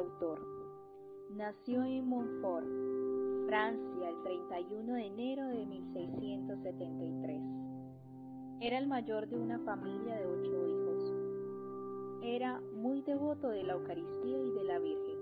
autor. Nació en Montfort, Francia, el 31 de enero de 1673. Era el mayor de una familia de ocho hijos. Era muy devoto de la Eucaristía y de la Virgen.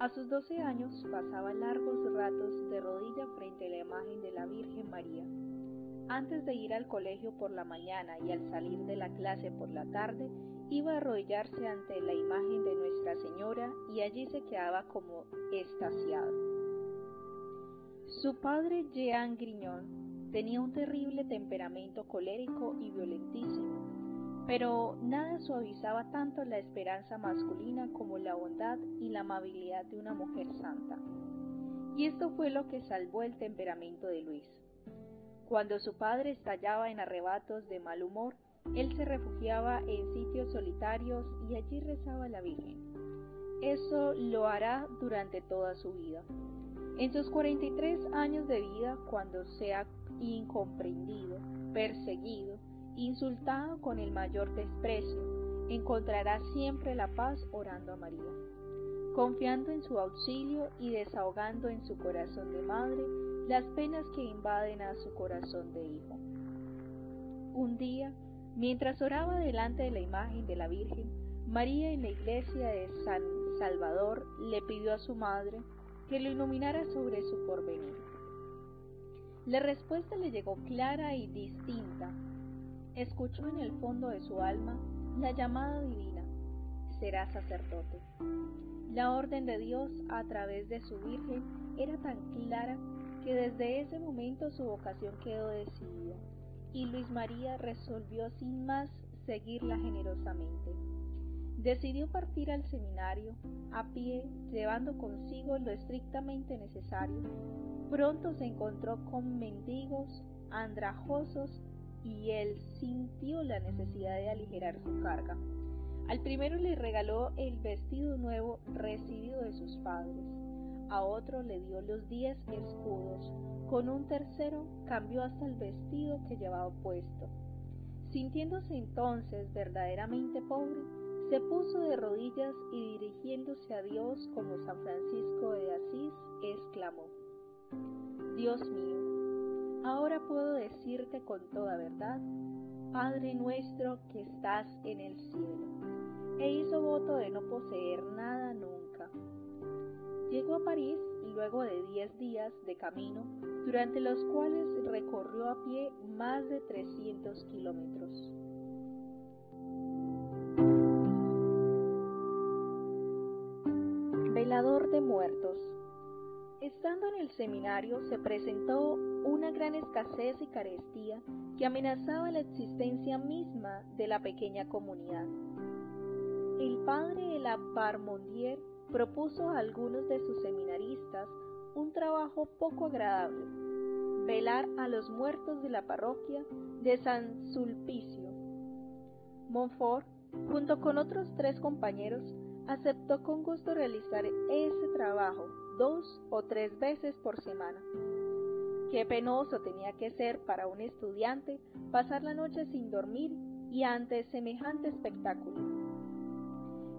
A sus doce años pasaba largos ratos de rodilla frente a la imagen de la Virgen María. Antes de ir al colegio por la mañana y al salir de la clase por la tarde, iba a arrodillarse ante la imagen de Nuestra Señora y allí se quedaba como estasiado. Su padre, Jean Grignon, tenía un terrible temperamento colérico y violentísimo, pero nada suavizaba tanto la esperanza masculina como la bondad y la amabilidad de una mujer santa. Y esto fue lo que salvó el temperamento de Luis. Cuando su padre estallaba en arrebatos de mal humor, él se refugiaba en sitios solitarios y allí rezaba a la Virgen. Eso lo hará durante toda su vida. En sus 43 años de vida, cuando sea incomprendido, perseguido, insultado con el mayor desprecio, encontrará siempre la paz orando a María, confiando en su auxilio y desahogando en su corazón de madre las penas que invaden a su corazón de hijo. Un día, mientras oraba delante de la imagen de la Virgen, María en la iglesia de San Salvador le pidió a su madre que lo iluminara sobre su porvenir. La respuesta le llegó clara y distinta. Escuchó en el fondo de su alma la llamada divina, será sacerdote. La orden de Dios a través de su Virgen era tan clara que desde ese momento su vocación quedó decidida y Luis María resolvió sin más seguirla generosamente. Decidió partir al seminario a pie, llevando consigo lo estrictamente necesario. Pronto se encontró con mendigos, andrajosos, y él sintió la necesidad de aligerar su carga. Al primero le regaló el vestido nuevo recibido de sus padres a otro le dio los diez escudos, con un tercero cambió hasta el vestido que llevaba puesto. Sintiéndose entonces verdaderamente pobre, se puso de rodillas y dirigiéndose a Dios como San Francisco de Asís, exclamó, Dios mío, ahora puedo decirte con toda verdad, Padre nuestro que estás en el cielo, e hizo voto de no poseer nada nunca Llegó a París luego de diez días de camino, durante los cuales recorrió a pie más de 300 kilómetros. Velador de muertos. Estando en el seminario se presentó una gran escasez y carestía que amenazaba la existencia misma de la pequeña comunidad. El padre de la Parmondier propuso a algunos de sus seminaristas un trabajo poco agradable, velar a los muertos de la parroquia de San Sulpicio. Montfort, junto con otros tres compañeros, aceptó con gusto realizar ese trabajo dos o tres veces por semana. Qué penoso tenía que ser para un estudiante pasar la noche sin dormir y ante semejante espectáculo.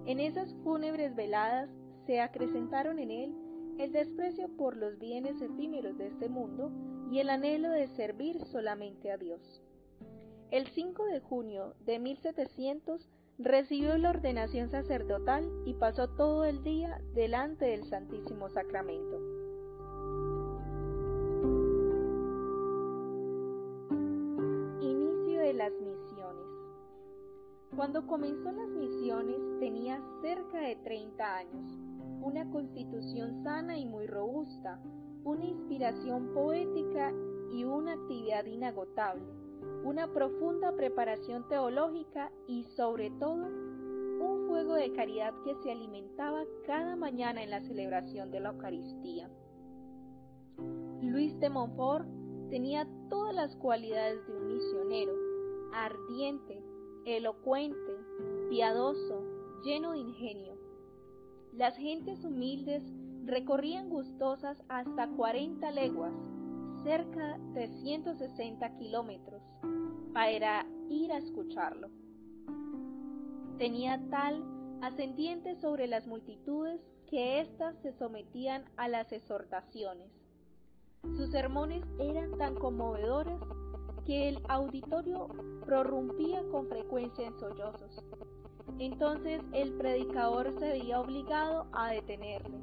En esas fúnebres veladas se acrecentaron en él el desprecio por los bienes efímeros de este mundo y el anhelo de servir solamente a Dios. El 5 de junio de 1700 recibió la ordenación sacerdotal y pasó todo el día delante del Santísimo Sacramento. Inicio de las misiones. Cuando comenzó las misiones tenía cerca de 30 años una constitución sana y muy robusta, una inspiración poética y una actividad inagotable, una profunda preparación teológica y sobre todo un fuego de caridad que se alimentaba cada mañana en la celebración de la Eucaristía. Luis de Montfort tenía todas las cualidades de un misionero, ardiente, elocuente, piadoso, lleno de ingenio. Las gentes humildes recorrían gustosas hasta 40 leguas, cerca de 160 kilómetros, para ir a escucharlo. Tenía tal ascendiente sobre las multitudes que éstas se sometían a las exhortaciones. Sus sermones eran tan conmovedores que el auditorio prorrumpía con frecuencia en sollozos. Entonces el predicador se veía obligado a detenerle.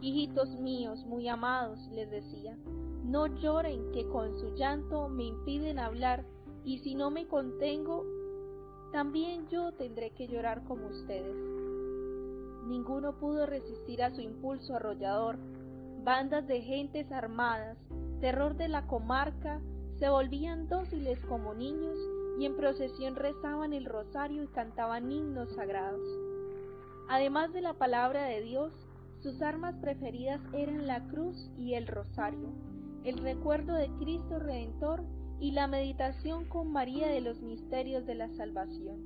Hijitos míos, muy amados, les decía, no lloren que con su llanto me impiden hablar, y si no me contengo, también yo tendré que llorar como ustedes. Ninguno pudo resistir a su impulso arrollador. Bandas de gentes armadas, terror de la comarca, se volvían dóciles como niños y en procesión rezaban el rosario y cantaban himnos sagrados. Además de la palabra de Dios, sus armas preferidas eran la cruz y el rosario, el recuerdo de Cristo Redentor y la meditación con María de los misterios de la salvación.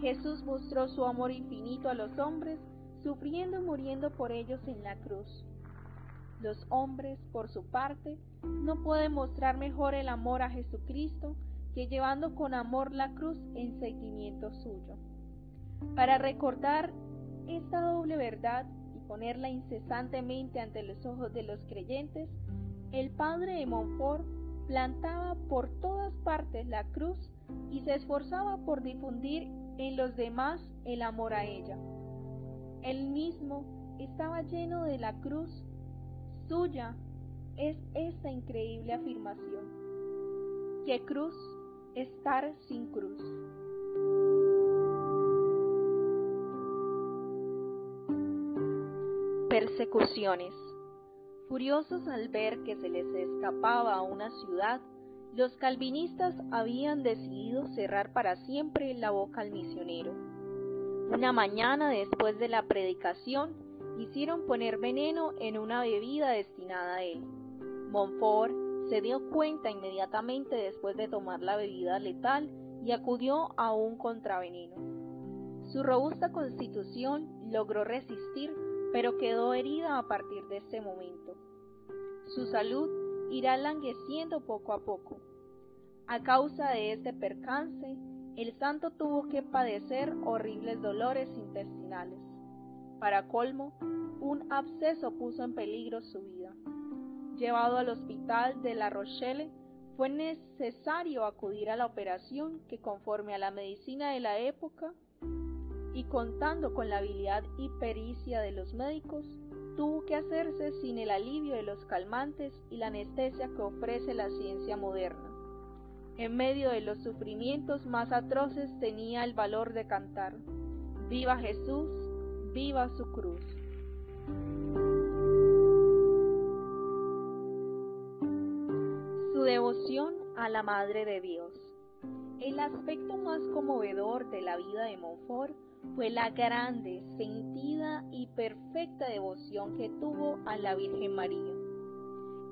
Jesús mostró su amor infinito a los hombres, sufriendo y muriendo por ellos en la cruz. Los hombres, por su parte, no pueden mostrar mejor el amor a Jesucristo que llevando con amor la cruz en seguimiento suyo. Para recordar esta doble verdad y ponerla incesantemente ante los ojos de los creyentes, el padre de Montfort plantaba por todas partes la cruz y se esforzaba por difundir en los demás el amor a ella. Él mismo estaba lleno de la cruz suya es esta increíble afirmación. ¿Qué cruz? Estar sin cruz. Persecuciones. Furiosos al ver que se les escapaba a una ciudad, los calvinistas habían decidido cerrar para siempre la boca al misionero. Una mañana después de la predicación, hicieron poner veneno en una bebida destinada a él. Montfort se dio cuenta inmediatamente después de tomar la bebida letal y acudió a un contraveneno. Su robusta constitución logró resistir, pero quedó herida a partir de este momento. Su salud irá langueciendo poco a poco. A causa de este percance, el santo tuvo que padecer horribles dolores intestinales. Para colmo, un absceso puso en peligro su vida. Llevado al hospital de La Rochelle, fue necesario acudir a la operación que conforme a la medicina de la época y contando con la habilidad y pericia de los médicos, tuvo que hacerse sin el alivio de los calmantes y la anestesia que ofrece la ciencia moderna. En medio de los sufrimientos más atroces tenía el valor de cantar, Viva Jesús, viva su cruz. Devoción a la Madre de Dios. El aspecto más conmovedor de la vida de Montfort fue la grande, sentida y perfecta devoción que tuvo a la Virgen María.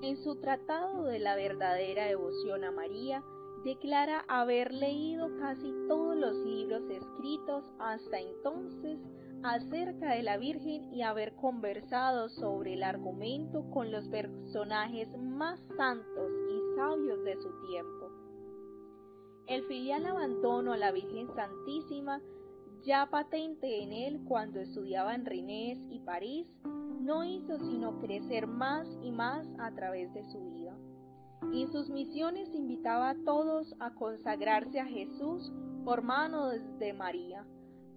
En su tratado de la verdadera devoción a María, declara haber leído casi todos los libros escritos hasta entonces acerca de la Virgen y haber conversado sobre el argumento con los personajes más santos y sabios de su tiempo. El filial abandono a la Virgen Santísima, ya patente en él cuando estudiaba en Rennes y París, no hizo sino crecer más y más a través de su vida. En sus misiones invitaba a todos a consagrarse a Jesús por mano de María,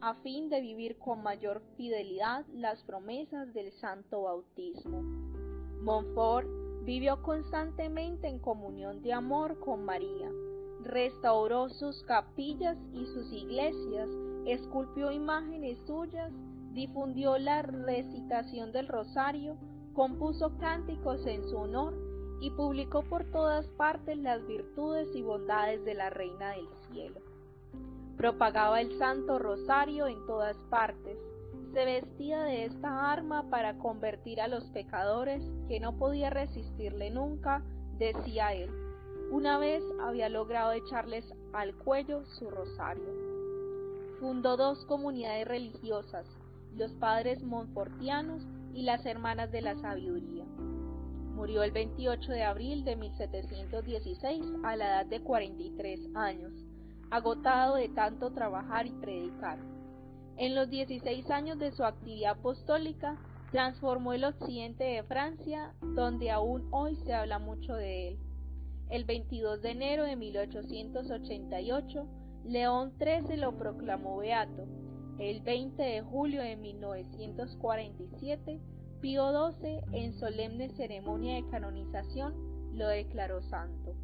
a fin de vivir con mayor fidelidad las promesas del santo bautismo. Montfort vivió constantemente en comunión de amor con María, restauró sus capillas y sus iglesias, esculpió imágenes suyas, difundió la recitación del rosario, compuso cánticos en su honor y publicó por todas partes las virtudes y bondades de la Reina del Cielo. Propagaba el Santo Rosario en todas partes. Se vestía de esta arma para convertir a los pecadores que no podía resistirle nunca, decía él. Una vez había logrado echarles al cuello su rosario. Fundó dos comunidades religiosas, los padres monfortianos y las hermanas de la sabiduría. Murió el 28 de abril de 1716 a la edad de 43 años agotado de tanto trabajar y predicar. En los 16 años de su actividad apostólica, transformó el occidente de Francia, donde aún hoy se habla mucho de él. El 22 de enero de 1888, León XIII lo proclamó beato. El 20 de julio de 1947, Pío XII, en solemne ceremonia de canonización, lo declaró santo.